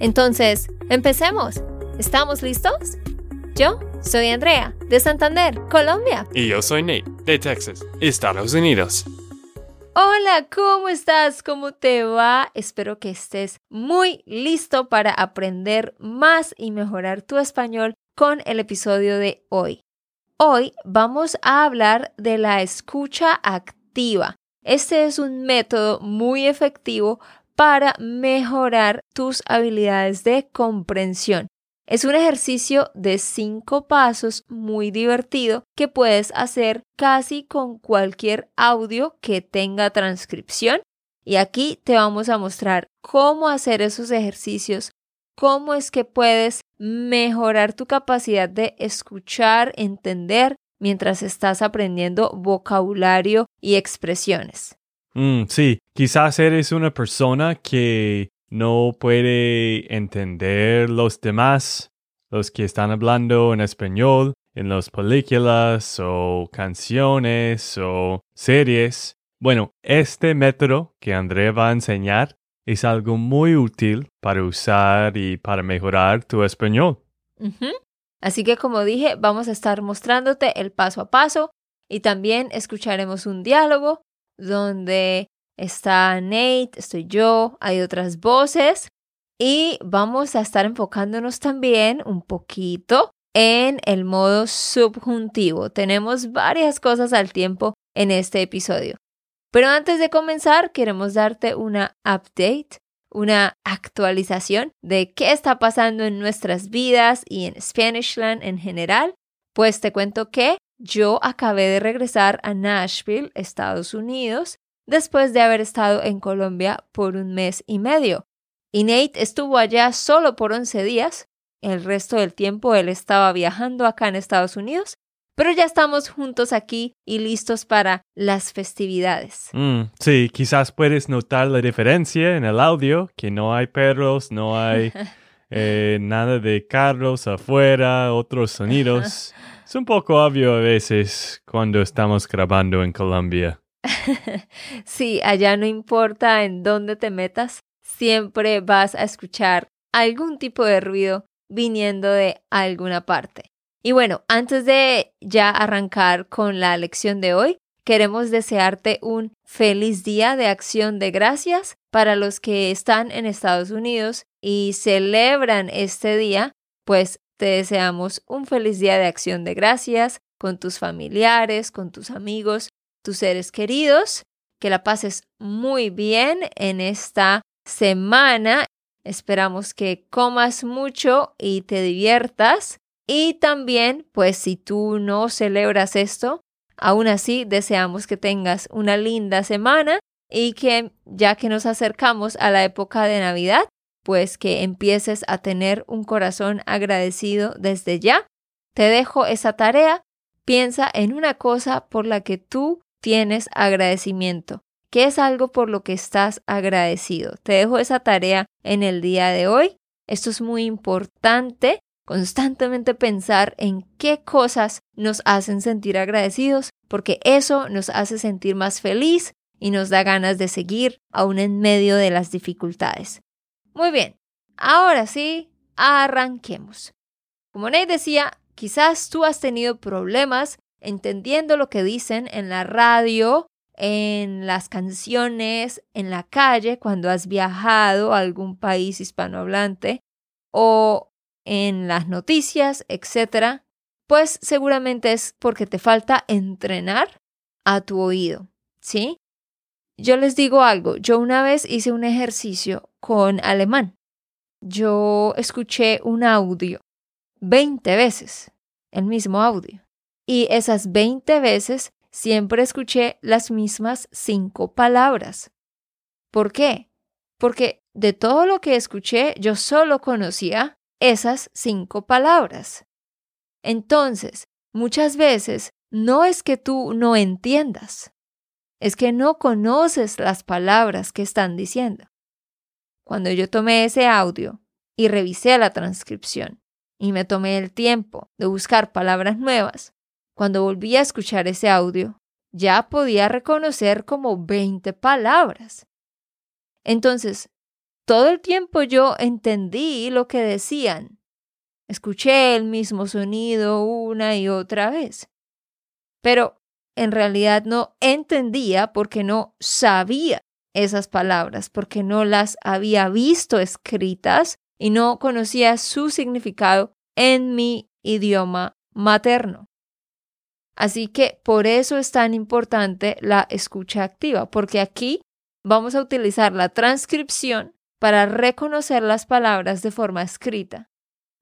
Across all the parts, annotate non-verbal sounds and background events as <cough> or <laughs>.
Entonces, empecemos. ¿Estamos listos? Yo soy Andrea, de Santander, Colombia. Y yo soy Nate, de Texas, Estados Unidos. Hola, ¿cómo estás? ¿Cómo te va? Espero que estés muy listo para aprender más y mejorar tu español con el episodio de hoy. Hoy vamos a hablar de la escucha activa. Este es un método muy efectivo para mejorar tus habilidades de comprensión. Es un ejercicio de cinco pasos muy divertido que puedes hacer casi con cualquier audio que tenga transcripción. Y aquí te vamos a mostrar cómo hacer esos ejercicios cómo es que puedes mejorar tu capacidad de escuchar, entender mientras estás aprendiendo vocabulario y expresiones. Mm, sí, quizás eres una persona que no puede entender los demás, los que están hablando en español en las películas o canciones o series. Bueno, este método que André va a enseñar es algo muy útil para usar y para mejorar tu español. Así que como dije, vamos a estar mostrándote el paso a paso y también escucharemos un diálogo donde está Nate, estoy yo, hay otras voces y vamos a estar enfocándonos también un poquito en el modo subjuntivo. Tenemos varias cosas al tiempo en este episodio. Pero antes de comenzar, queremos darte una update, una actualización de qué está pasando en nuestras vidas y en Spanishland en general. Pues te cuento que yo acabé de regresar a Nashville, Estados Unidos, después de haber estado en Colombia por un mes y medio. Y Nate estuvo allá solo por 11 días. El resto del tiempo él estaba viajando acá en Estados Unidos pero ya estamos juntos aquí y listos para las festividades. Mm, sí, quizás puedes notar la diferencia en el audio, que no hay perros, no hay <laughs> eh, nada de carros afuera, otros sonidos. <laughs> es un poco obvio a veces cuando estamos grabando en Colombia. <laughs> sí, allá no importa en dónde te metas, siempre vas a escuchar algún tipo de ruido viniendo de alguna parte. Y bueno, antes de ya arrancar con la lección de hoy, queremos desearte un feliz día de acción de gracias para los que están en Estados Unidos y celebran este día, pues te deseamos un feliz día de acción de gracias con tus familiares, con tus amigos, tus seres queridos, que la pases muy bien en esta semana. Esperamos que comas mucho y te diviertas y también, pues si tú no celebras esto, aún así deseamos que tengas una linda semana y que ya que nos acercamos a la época de Navidad, pues que empieces a tener un corazón agradecido desde ya. Te dejo esa tarea. Piensa en una cosa por la que tú tienes agradecimiento. ¿Qué es algo por lo que estás agradecido? Te dejo esa tarea en el día de hoy. Esto es muy importante constantemente pensar en qué cosas nos hacen sentir agradecidos, porque eso nos hace sentir más feliz y nos da ganas de seguir aún en medio de las dificultades. Muy bien, ahora sí, arranquemos. Como Nate decía, quizás tú has tenido problemas entendiendo lo que dicen en la radio, en las canciones, en la calle, cuando has viajado a algún país hispanohablante, o en las noticias, etc., pues seguramente es porque te falta entrenar a tu oído, ¿sí? Yo les digo algo, yo una vez hice un ejercicio con alemán. Yo escuché un audio 20 veces, el mismo audio. Y esas 20 veces siempre escuché las mismas cinco palabras. ¿Por qué? Porque de todo lo que escuché, yo solo conocía esas cinco palabras. Entonces, muchas veces no es que tú no entiendas, es que no conoces las palabras que están diciendo. Cuando yo tomé ese audio y revisé la transcripción y me tomé el tiempo de buscar palabras nuevas, cuando volví a escuchar ese audio, ya podía reconocer como 20 palabras. Entonces, todo el tiempo yo entendí lo que decían. Escuché el mismo sonido una y otra vez. Pero en realidad no entendía porque no sabía esas palabras, porque no las había visto escritas y no conocía su significado en mi idioma materno. Así que por eso es tan importante la escucha activa, porque aquí vamos a utilizar la transcripción para reconocer las palabras de forma escrita.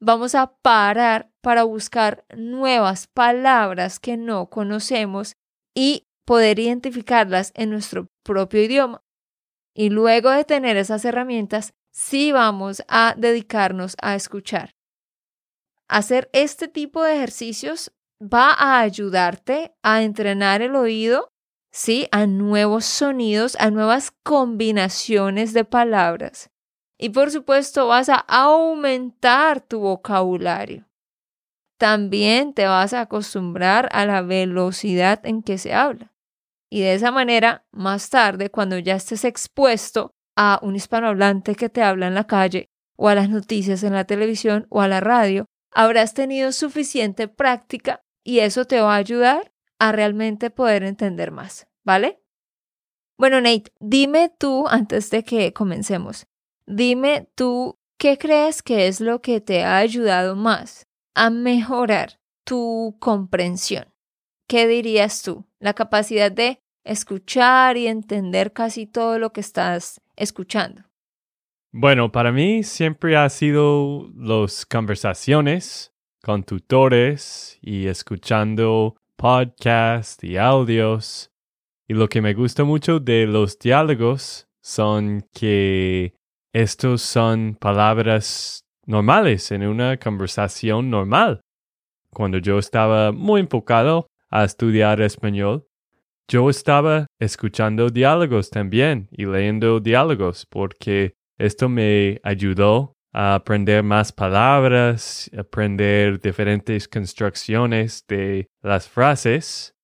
Vamos a parar para buscar nuevas palabras que no conocemos y poder identificarlas en nuestro propio idioma. Y luego de tener esas herramientas, sí vamos a dedicarnos a escuchar. Hacer este tipo de ejercicios va a ayudarte a entrenar el oído, sí, a nuevos sonidos, a nuevas combinaciones de palabras. Y por supuesto vas a aumentar tu vocabulario. También te vas a acostumbrar a la velocidad en que se habla. Y de esa manera, más tarde, cuando ya estés expuesto a un hispanohablante que te habla en la calle, o a las noticias en la televisión, o a la radio, habrás tenido suficiente práctica y eso te va a ayudar a realmente poder entender más, ¿vale? Bueno, Nate, dime tú, antes de que comencemos, dime tú, ¿qué crees que es lo que te ha ayudado más a mejorar tu comprensión? ¿Qué dirías tú? La capacidad de escuchar y entender casi todo lo que estás escuchando. Bueno, para mí siempre ha sido las conversaciones con tutores y escuchando podcasts y audios. Y lo que me gusta mucho de los diálogos son que estos son palabras normales en una conversación normal. Cuando yo estaba muy enfocado a estudiar español, yo estaba escuchando diálogos también y leyendo diálogos porque esto me ayudó a aprender más palabras, aprender diferentes construcciones de las frases,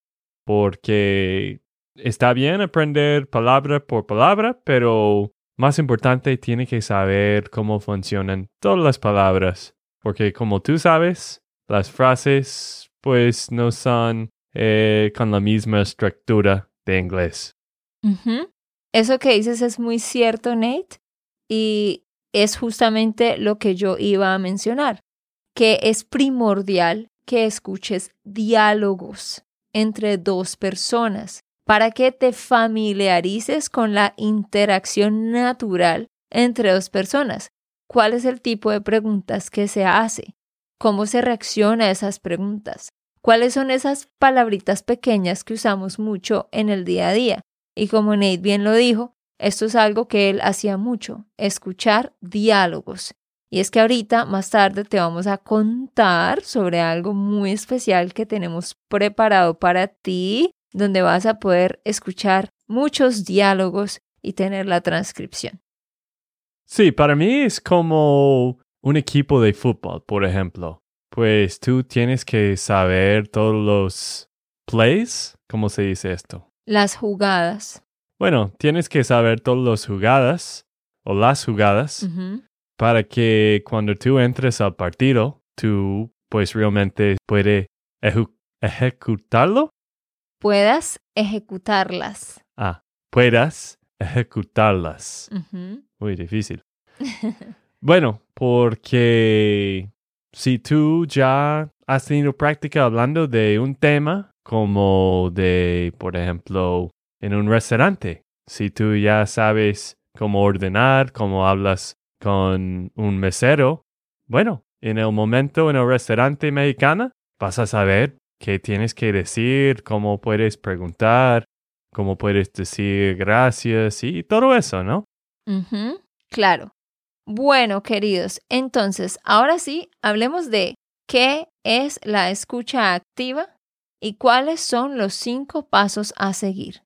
porque está bien aprender palabra por palabra, pero más importante tiene que saber cómo funcionan todas las palabras, porque como tú sabes, las frases pues no son eh, con la misma estructura de inglés. Eso que dices es muy cierto, Nate. Y es justamente lo que yo iba a mencionar, que es primordial que escuches diálogos entre dos personas para que te familiarices con la interacción natural entre dos personas. ¿Cuál es el tipo de preguntas que se hace? ¿Cómo se reacciona a esas preguntas? ¿Cuáles son esas palabritas pequeñas que usamos mucho en el día a día? Y como Nate bien lo dijo, esto es algo que él hacía mucho, escuchar diálogos. Y es que ahorita, más tarde, te vamos a contar sobre algo muy especial que tenemos preparado para ti, donde vas a poder escuchar muchos diálogos y tener la transcripción. Sí, para mí es como un equipo de fútbol, por ejemplo. Pues tú tienes que saber todos los plays, ¿cómo se dice esto? Las jugadas. Bueno, tienes que saber todas las jugadas o las jugadas para que cuando tú entres al partido, tú pues realmente puedes ejecutarlo. Puedas ejecutarlas. Ah, puedas ejecutarlas. Muy difícil. <laughs> bueno, porque si tú ya has tenido práctica hablando de un tema como de, por ejemplo, en un restaurante. Si tú ya sabes cómo ordenar, cómo hablas con un mesero, bueno, en el momento en el restaurante mexicano vas a saber qué tienes que decir, cómo puedes preguntar, cómo puedes decir gracias y todo eso, ¿no? Claro. Bueno, queridos, entonces, ahora sí, hablemos de qué es la escucha activa y cuáles son los cinco pasos a seguir.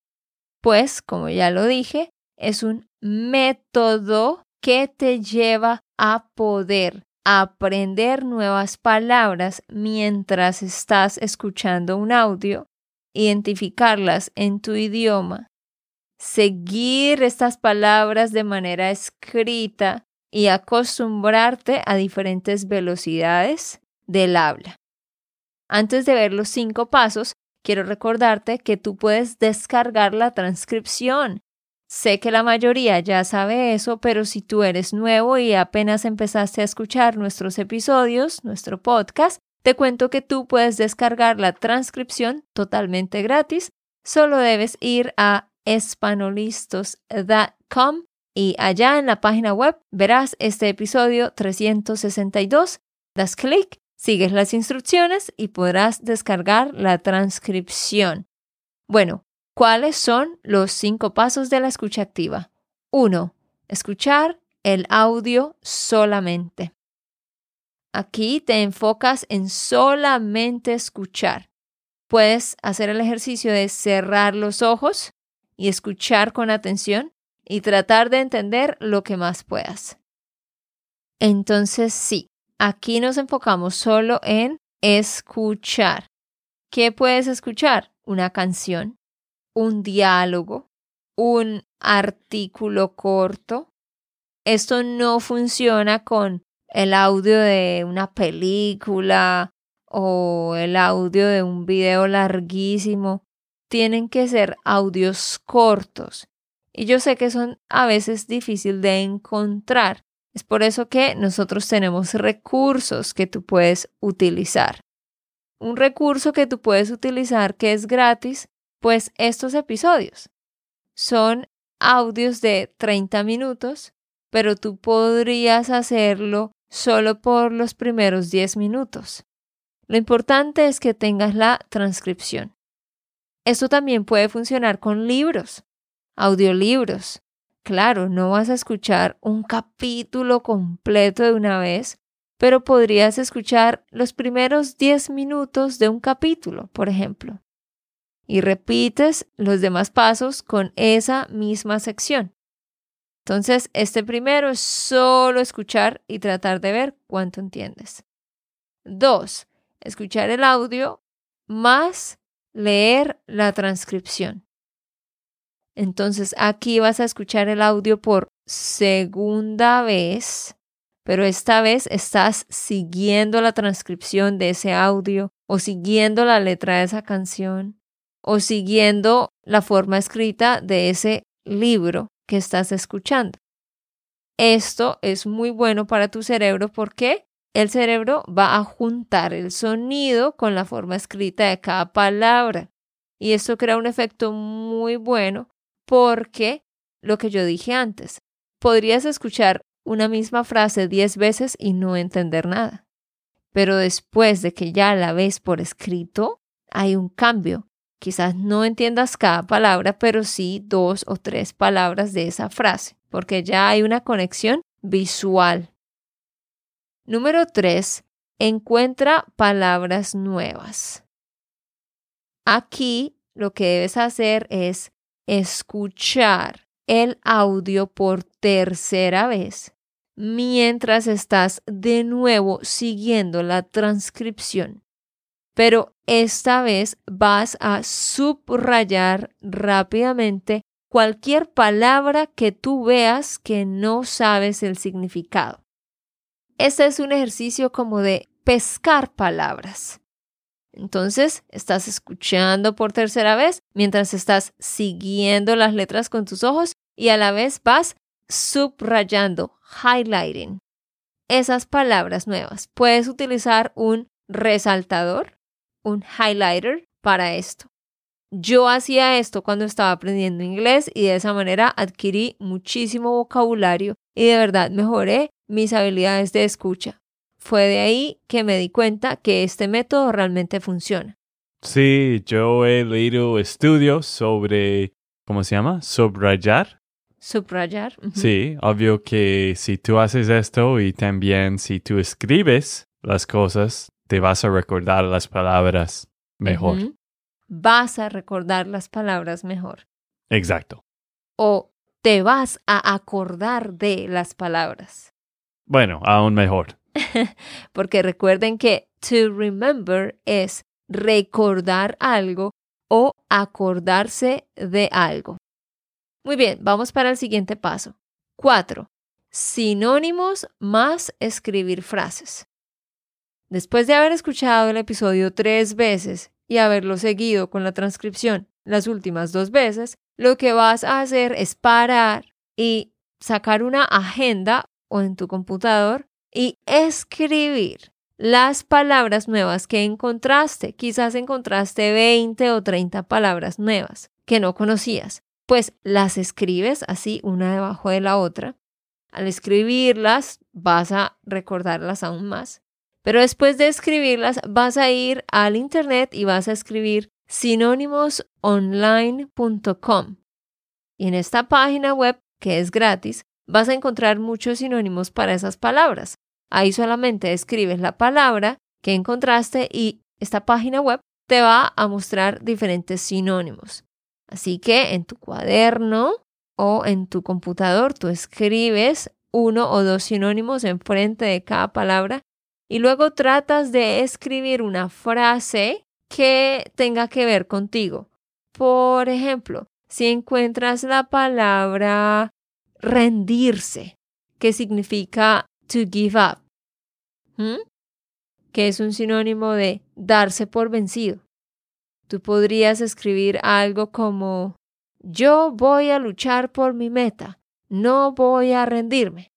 Pues, como ya lo dije, es un método que te lleva a poder aprender nuevas palabras mientras estás escuchando un audio, identificarlas en tu idioma, seguir estas palabras de manera escrita y acostumbrarte a diferentes velocidades del habla. Antes de ver los cinco pasos, quiero recordarte que tú puedes descargar la transcripción Sé que la mayoría ya sabe eso, pero si tú eres nuevo y apenas empezaste a escuchar nuestros episodios, nuestro podcast, te cuento que tú puedes descargar la transcripción totalmente gratis. Solo debes ir a espanolistos.com y allá en la página web verás este episodio 362. Das clic, sigues las instrucciones y podrás descargar la transcripción. Bueno, ¿Cuáles son los cinco pasos de la escucha activa? 1. Escuchar el audio solamente. Aquí te enfocas en solamente escuchar. Puedes hacer el ejercicio de cerrar los ojos y escuchar con atención y tratar de entender lo que más puedas. Entonces sí, aquí nos enfocamos solo en escuchar. ¿Qué puedes escuchar? Una canción, un diálogo, un artículo corto. Esto no funciona con el audio de una película o el audio de un video larguísimo. Tienen que ser audios cortos. Y yo sé que son a veces difícil de encontrar. Es por eso que nosotros tenemos recursos que tú puedes utilizar. Un recurso que tú puedes utilizar que es gratis pues estos episodios son audios de 30 minutos, pero tú podrías hacerlo solo por los primeros 10 minutos. Lo importante es que tengas la transcripción. Esto también puede funcionar con libros, audiolibros. Claro, no vas a escuchar un capítulo completo de una vez, pero podrías escuchar los primeros 10 minutos de un capítulo, por ejemplo y repites los demás pasos con esa misma sección. Entonces, este primero es solo escuchar y tratar de ver cuánto entiendes. Dos, escuchar el audio más leer la transcripción. Entonces, aquí vas a escuchar el audio por segunda vez, pero esta vez estás siguiendo la transcripción de ese audio o siguiendo la letra de esa canción o siguiendo la forma escrita de ese libro que estás escuchando. Esto es muy bueno para tu cerebro porque el cerebro va a juntar el sonido con la forma escrita de cada palabra. Y esto crea un efecto muy bueno porque lo que yo dije antes, podrías escuchar una misma frase diez veces y no entender nada. Pero después de que ya la ves por escrito, hay un cambio Quizás no entiendas cada palabra, pero sí dos o tres palabras de esa frase, porque ya hay una conexión visual. Número tres, encuentra palabras nuevas. Aquí lo que debes hacer es escuchar el audio por tercera vez mientras estás de nuevo siguiendo la transcripción pero esta vez vas a subrayar rápidamente cualquier palabra que tú veas que no sabes el significado. Este es un ejercicio como de pescar palabras. Entonces, estás escuchando por tercera vez mientras estás siguiendo las letras con tus ojos y a la vez vas subrayando, highlighting esas palabras nuevas. Puedes utilizar un resaltador un highlighter para esto. Yo hacía esto cuando estaba aprendiendo inglés y de esa manera adquirí muchísimo vocabulario y de verdad mejoré mis habilidades de escucha. Fue de ahí que me di cuenta que este método realmente funciona. Sí, yo he leído estudios sobre, ¿cómo se llama? Subrayar. Subrayar. Sí, obvio que si tú haces esto y también si tú escribes las cosas, te vas a recordar las palabras mejor. Vas a recordar las palabras mejor. Exacto. O te vas a acordar de las palabras. Bueno, aún mejor. <laughs> Porque recuerden que to remember es recordar algo o acordarse de algo. Muy bien, vamos para el siguiente paso. 4. Sinónimos más escribir frases. Después de haber escuchado el episodio tres veces y haberlo seguido con la transcripción las últimas dos veces, lo que vas a hacer es parar y sacar una agenda o en tu computador y escribir las palabras nuevas que encontraste. Quizás encontraste 20 o 30 palabras nuevas que no conocías. Pues las escribes así una debajo de la otra. Al escribirlas vas a recordarlas aún más. Pero después de escribirlas vas a ir al internet y vas a escribir sinónimosonline.com. Y en esta página web, que es gratis, vas a encontrar muchos sinónimos para esas palabras. Ahí solamente escribes la palabra que encontraste y esta página web te va a mostrar diferentes sinónimos. Así que en tu cuaderno o en tu computador tú escribes uno o dos sinónimos enfrente de cada palabra y luego tratas de escribir una frase que tenga que ver contigo. Por ejemplo, si encuentras la palabra rendirse, que significa to give up, que es un sinónimo de darse por vencido. Tú podrías escribir algo como yo voy a luchar por mi meta, no voy a rendirme.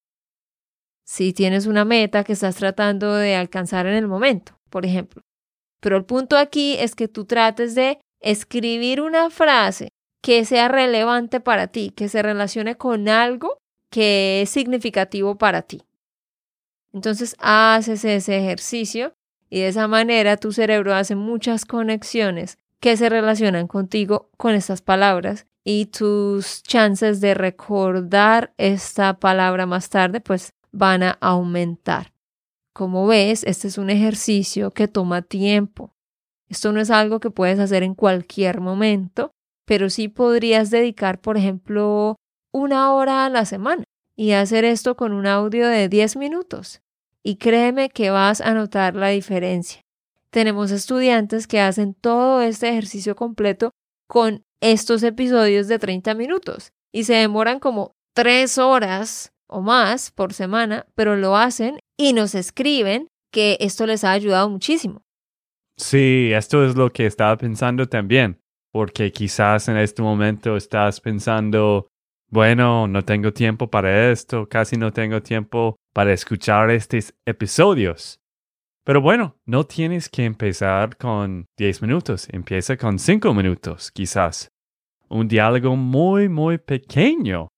Si tienes una meta que estás tratando de alcanzar en el momento, por ejemplo. Pero el punto aquí es que tú trates de escribir una frase que sea relevante para ti, que se relacione con algo que es significativo para ti. Entonces haces ese ejercicio y de esa manera tu cerebro hace muchas conexiones que se relacionan contigo con estas palabras y tus chances de recordar esta palabra más tarde pues van a aumentar. Como ves, este es un ejercicio que toma tiempo. Esto no es algo que puedes hacer en cualquier momento, pero sí podrías dedicar, por ejemplo, una hora a la semana y hacer esto con un audio de 10 minutos. Y créeme que vas a notar la diferencia. Tenemos estudiantes que hacen todo este ejercicio completo con estos episodios de 30 minutos y se demoran como 3 horas o más por semana, pero lo hacen y nos escriben que esto les ha ayudado muchísimo. Sí, esto es lo que estaba pensando también, porque quizás en este momento estás pensando, bueno, no tengo tiempo para esto, casi no tengo tiempo para escuchar estos episodios. Pero bueno, no tienes que empezar con 10 minutos, empieza con 5 minutos, quizás. Un diálogo muy, muy pequeño.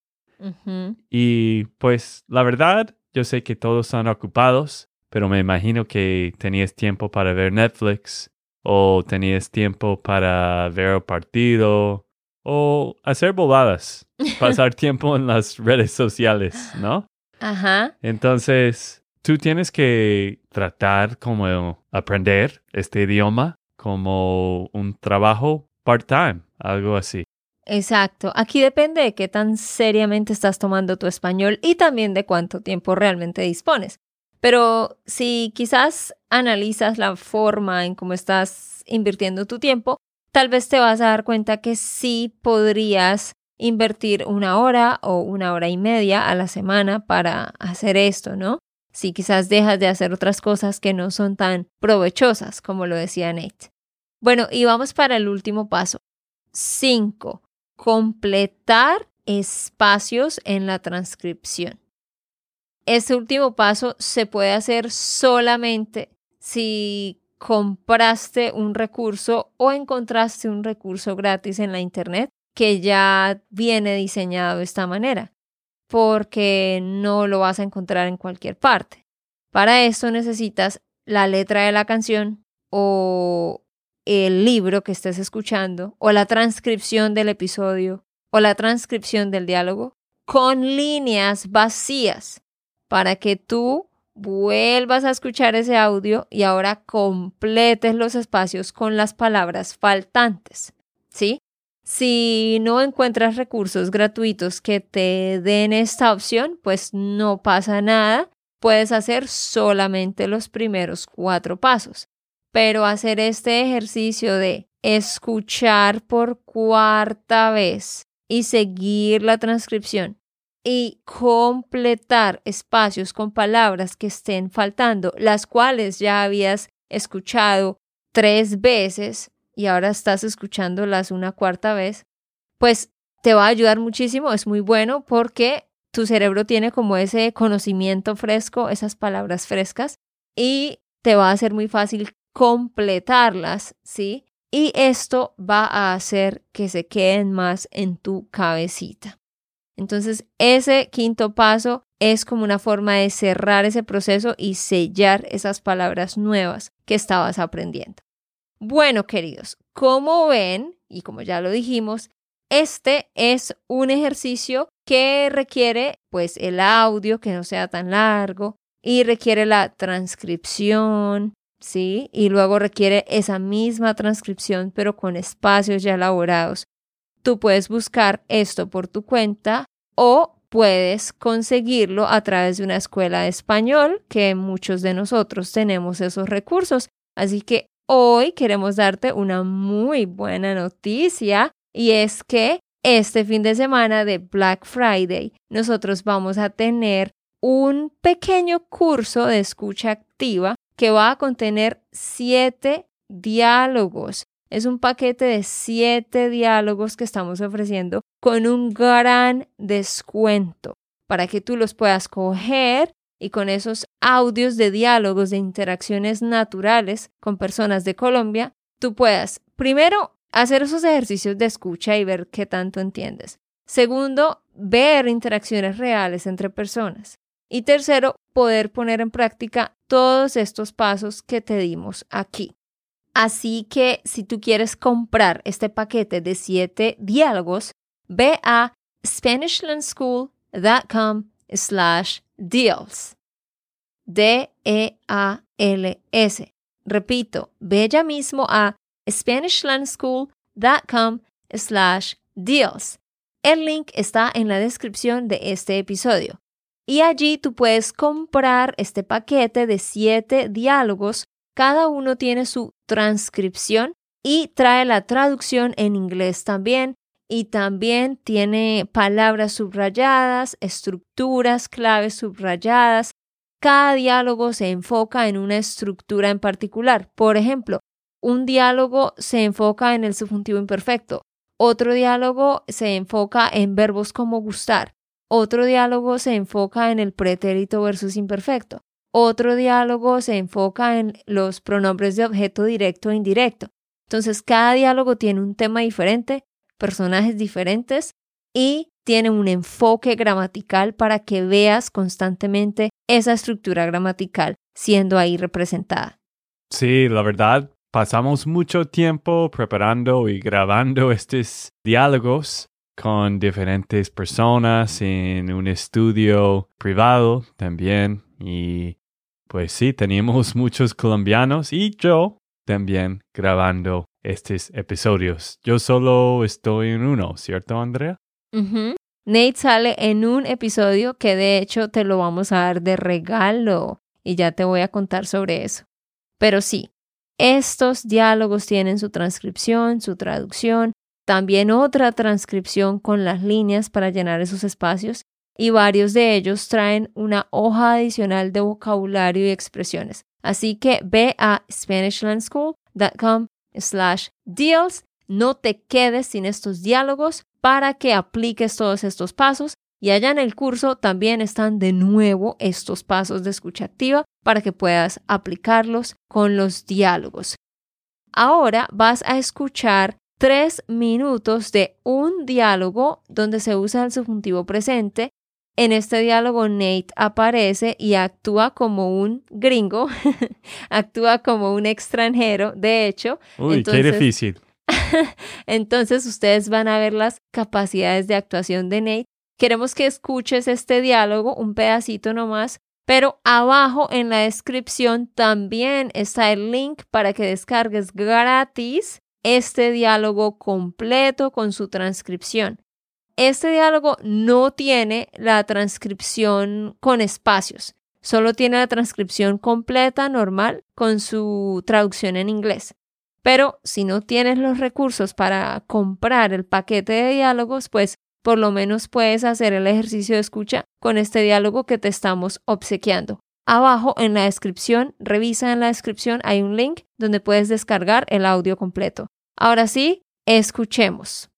Y pues la verdad, yo sé que todos están ocupados, pero me imagino que tenías tiempo para ver Netflix o tenías tiempo para ver el partido o hacer bobadas, <laughs> pasar tiempo en las redes sociales, ¿no? Ajá. Entonces, tú tienes que tratar como aprender este idioma como un trabajo part-time, algo así. Exacto. Aquí depende de qué tan seriamente estás tomando tu español y también de cuánto tiempo realmente dispones. Pero si quizás analizas la forma en cómo estás invirtiendo tu tiempo, tal vez te vas a dar cuenta que sí podrías invertir una hora o una hora y media a la semana para hacer esto, ¿no? Si quizás dejas de hacer otras cosas que no son tan provechosas, como lo decía Nate. Bueno, y vamos para el último paso. 5. Completar espacios en la transcripción. Este último paso se puede hacer solamente si compraste un recurso o encontraste un recurso gratis en la internet que ya viene diseñado de esta manera, porque no lo vas a encontrar en cualquier parte. Para esto necesitas la letra de la canción o el libro que estés escuchando o la transcripción del episodio o la transcripción del diálogo con líneas vacías para que tú vuelvas a escuchar ese audio y ahora completes los espacios con las palabras faltantes. ¿Sí? Si no encuentras recursos gratuitos que te den esta opción, pues no pasa nada. Puedes hacer solamente los primeros cuatro pasos. Pero hacer este ejercicio de escuchar por cuarta vez y seguir la transcripción y completar espacios con palabras que estén faltando, las cuales ya habías escuchado tres veces y ahora estás escuchándolas una cuarta vez, pues te va a ayudar muchísimo, es muy bueno porque tu cerebro tiene como ese conocimiento fresco, esas palabras frescas y te va a ser muy fácil completarlas, ¿sí? Y esto va a hacer que se queden más en tu cabecita. Entonces, ese quinto paso es como una forma de cerrar ese proceso y sellar esas palabras nuevas que estabas aprendiendo. Bueno, queridos, como ven, y como ya lo dijimos, este es un ejercicio que requiere pues el audio que no sea tan largo y requiere la transcripción, ¿sí? Y luego requiere esa misma transcripción, pero con espacios ya elaborados. Tú puedes buscar esto por tu cuenta o puedes conseguirlo a través de una escuela de español, que muchos de nosotros tenemos esos recursos. Así que hoy queremos darte una muy buena noticia y es que este fin de semana de Black Friday nosotros vamos a tener un pequeño curso de escucha activa que va a contener siete diálogos. Es un paquete de siete diálogos que estamos ofreciendo con un gran descuento para que tú los puedas coger y con esos audios de diálogos de interacciones naturales con personas de Colombia, tú puedas primero hacer esos ejercicios de escucha y ver qué tanto entiendes. Segundo, ver interacciones reales entre personas. Y tercero, poder poner en práctica todos estos pasos que te dimos aquí. Así que si tú quieres comprar este paquete de siete diálogos, ve a SpanishLandSchool.com slash deals. D-E-A-L-S. Repito, ve ya mismo a SpanishLandSchool.com slash deals. El link está en la descripción de este episodio. Y allí tú puedes comprar este paquete de siete diálogos. Cada uno tiene su transcripción y trae la traducción en inglés también. Y también tiene palabras subrayadas, estructuras, claves subrayadas. Cada diálogo se enfoca en una estructura en particular. Por ejemplo, un diálogo se enfoca en el subjuntivo imperfecto. Otro diálogo se enfoca en verbos como gustar. Otro diálogo se enfoca en el pretérito versus imperfecto. Otro diálogo se enfoca en los pronombres de objeto directo e indirecto. Entonces, cada diálogo tiene un tema diferente, personajes diferentes y tiene un enfoque gramatical para que veas constantemente esa estructura gramatical siendo ahí representada. Sí, la verdad, pasamos mucho tiempo preparando y grabando estos diálogos con diferentes personas en un estudio privado también. Y pues sí, teníamos <laughs> muchos colombianos y yo también grabando estos episodios. Yo solo estoy en uno, ¿cierto, Andrea? Nate sale en un episodio que de hecho te lo vamos a dar de regalo y ya te voy a contar sobre eso. Pero sí, estos diálogos tienen su transcripción, su traducción, también otra transcripción con las líneas para llenar esos espacios y varios de ellos traen una hoja adicional de vocabulario y expresiones. Así que ve a SpanishLandSchool.com slash deals. No te quedes sin estos diálogos para que apliques todos estos pasos y allá en el curso también están de nuevo estos pasos de escucha activa para que puedas aplicarlos con los diálogos. Ahora vas a escuchar tres minutos de un diálogo donde se usa el subjuntivo presente. En este diálogo Nate aparece y actúa como un gringo, <laughs> actúa como un extranjero, de hecho. Uy, qué difícil. <laughs> entonces ustedes van a ver las capacidades de actuación de Nate queremos que escuches este diálogo, un pedacito nomás, pero abajo en la descripción también está el link para que descargues gratis este diálogo completo con su transcripción. Este diálogo no tiene la transcripción con espacios, solo tiene la transcripción completa normal con su traducción en inglés. Pero si no tienes los recursos para comprar el paquete de diálogos, pues por lo menos puedes hacer el ejercicio de escucha con este diálogo que te estamos obsequiando. Abajo en la descripción, revisa en la descripción, hay un link donde puedes descargar el audio completo. Ahora sí, escuchemos.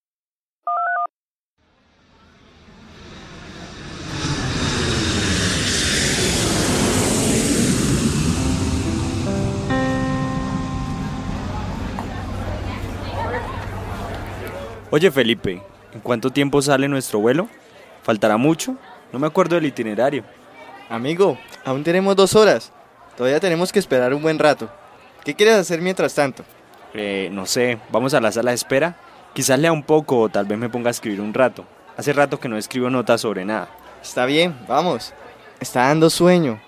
Oye Felipe, ¿en cuánto tiempo sale nuestro vuelo? ¿Faltará mucho? No me acuerdo del itinerario. Amigo, aún tenemos dos horas. Todavía tenemos que esperar un buen rato. ¿Qué quieres hacer mientras tanto? Eh, no sé, vamos a la sala de espera. Quizás lea un poco o tal vez me ponga a escribir un rato. Hace rato que no escribo notas sobre nada. Está bien, vamos. Está dando sueño.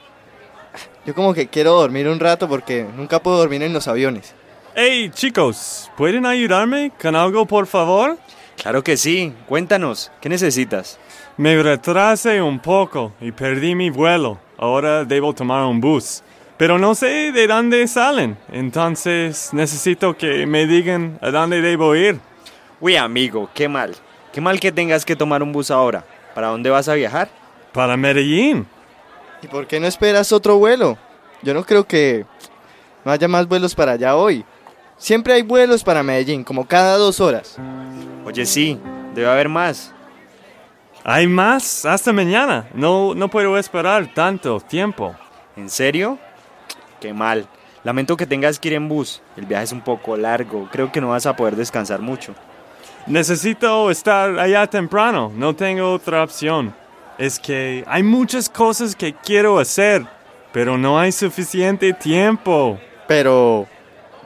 Yo como que quiero dormir un rato porque nunca puedo dormir en los aviones. Hey, chicos, ¿pueden ayudarme con algo, por favor? Claro que sí. Cuéntanos, ¿qué necesitas? Me retrasé un poco y perdí mi vuelo. Ahora debo tomar un bus. Pero no sé de dónde salen. Entonces necesito que me digan a dónde debo ir. Uy, amigo, qué mal. Qué mal que tengas que tomar un bus ahora. ¿Para dónde vas a viajar? Para Medellín. ¿Y por qué no esperas otro vuelo? Yo no creo que no haya más vuelos para allá hoy. Siempre hay vuelos para Medellín, como cada dos horas. Oye, sí, debe haber más. ¿Hay más? Hasta mañana. No, no puedo esperar tanto tiempo. ¿En serio? Qué mal. Lamento que tengas que ir en bus. El viaje es un poco largo. Creo que no vas a poder descansar mucho. Necesito estar allá temprano. No tengo otra opción. Es que hay muchas cosas que quiero hacer, pero no hay suficiente tiempo. Pero,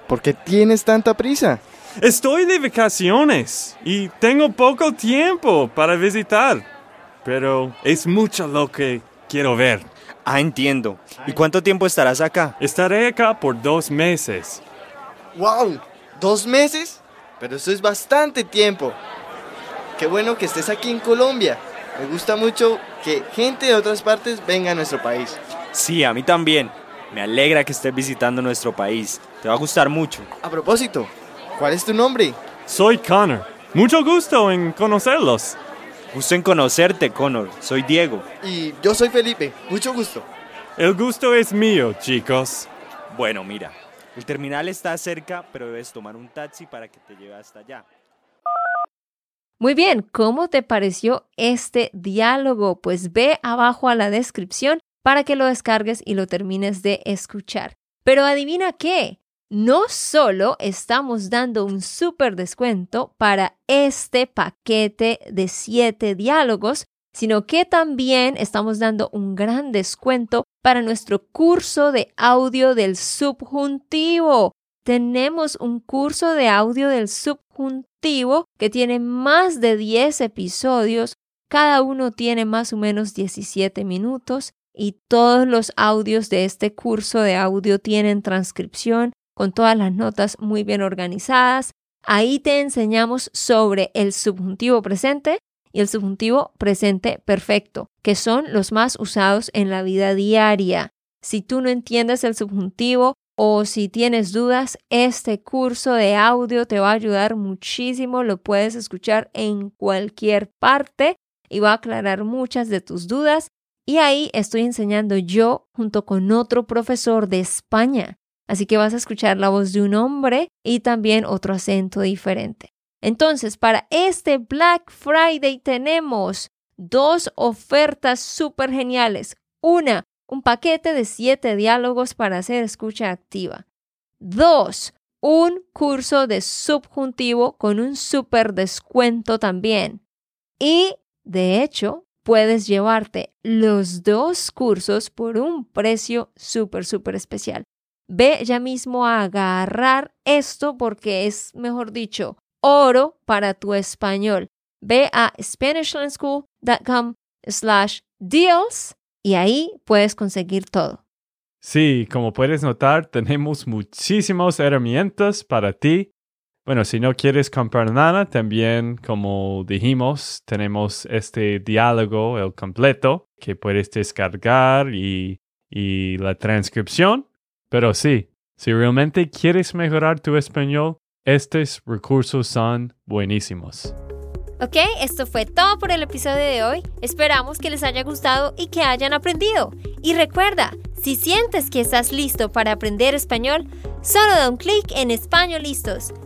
¿por qué tienes tanta prisa? Estoy de vacaciones y tengo poco tiempo para visitar, pero es mucho lo que quiero ver. Ah, entiendo. ¿Y cuánto tiempo estarás acá? Estaré acá por dos meses. ¡Wow! ¿Dos meses? Pero eso es bastante tiempo. Qué bueno que estés aquí en Colombia. Me gusta mucho que gente de otras partes venga a nuestro país. Sí, a mí también. Me alegra que estés visitando nuestro país. Te va a gustar mucho. A propósito, ¿cuál es tu nombre? Soy Connor. Mucho gusto en conocerlos. Gusto en conocerte, Connor. Soy Diego. Y yo soy Felipe. Mucho gusto. El gusto es mío, chicos. Bueno, mira. El terminal está cerca, pero debes tomar un taxi para que te lleve hasta allá. Muy bien, ¿cómo te pareció este diálogo? Pues ve abajo a la descripción para que lo descargues y lo termines de escuchar. Pero adivina qué, no solo estamos dando un súper descuento para este paquete de siete diálogos, sino que también estamos dando un gran descuento para nuestro curso de audio del subjuntivo. Tenemos un curso de audio del subjuntivo que tiene más de 10 episodios, cada uno tiene más o menos 17 minutos y todos los audios de este curso de audio tienen transcripción con todas las notas muy bien organizadas. Ahí te enseñamos sobre el subjuntivo presente y el subjuntivo presente perfecto, que son los más usados en la vida diaria. Si tú no entiendes el subjuntivo o si tienes dudas, este curso de audio te va a ayudar muchísimo. Lo puedes escuchar en cualquier parte y va a aclarar muchas de tus dudas. Y ahí estoy enseñando yo junto con otro profesor de España. Así que vas a escuchar la voz de un hombre y también otro acento diferente. Entonces, para este Black Friday tenemos dos ofertas súper geniales. Una, un paquete de siete diálogos para hacer escucha activa. Dos, un curso de subjuntivo con un súper descuento también. Y, de hecho, puedes llevarte los dos cursos por un precio súper, súper especial. Ve ya mismo a agarrar esto porque es, mejor dicho, oro para tu español. ve a SpanishLandSchool.com slash deals y ahí puedes conseguir todo. Sí, como puedes notar, tenemos muchísimas herramientas para ti. Bueno, si no quieres comprar nada, también, como dijimos, tenemos este diálogo, el completo, que puedes descargar y, y la transcripción. Pero sí, si realmente quieres mejorar tu español, estos recursos son buenísimos. Ok, esto fue todo por el episodio de hoy. Esperamos que les haya gustado y que hayan aprendido. Y recuerda, si sientes que estás listo para aprender español, solo da un clic en Español Listos.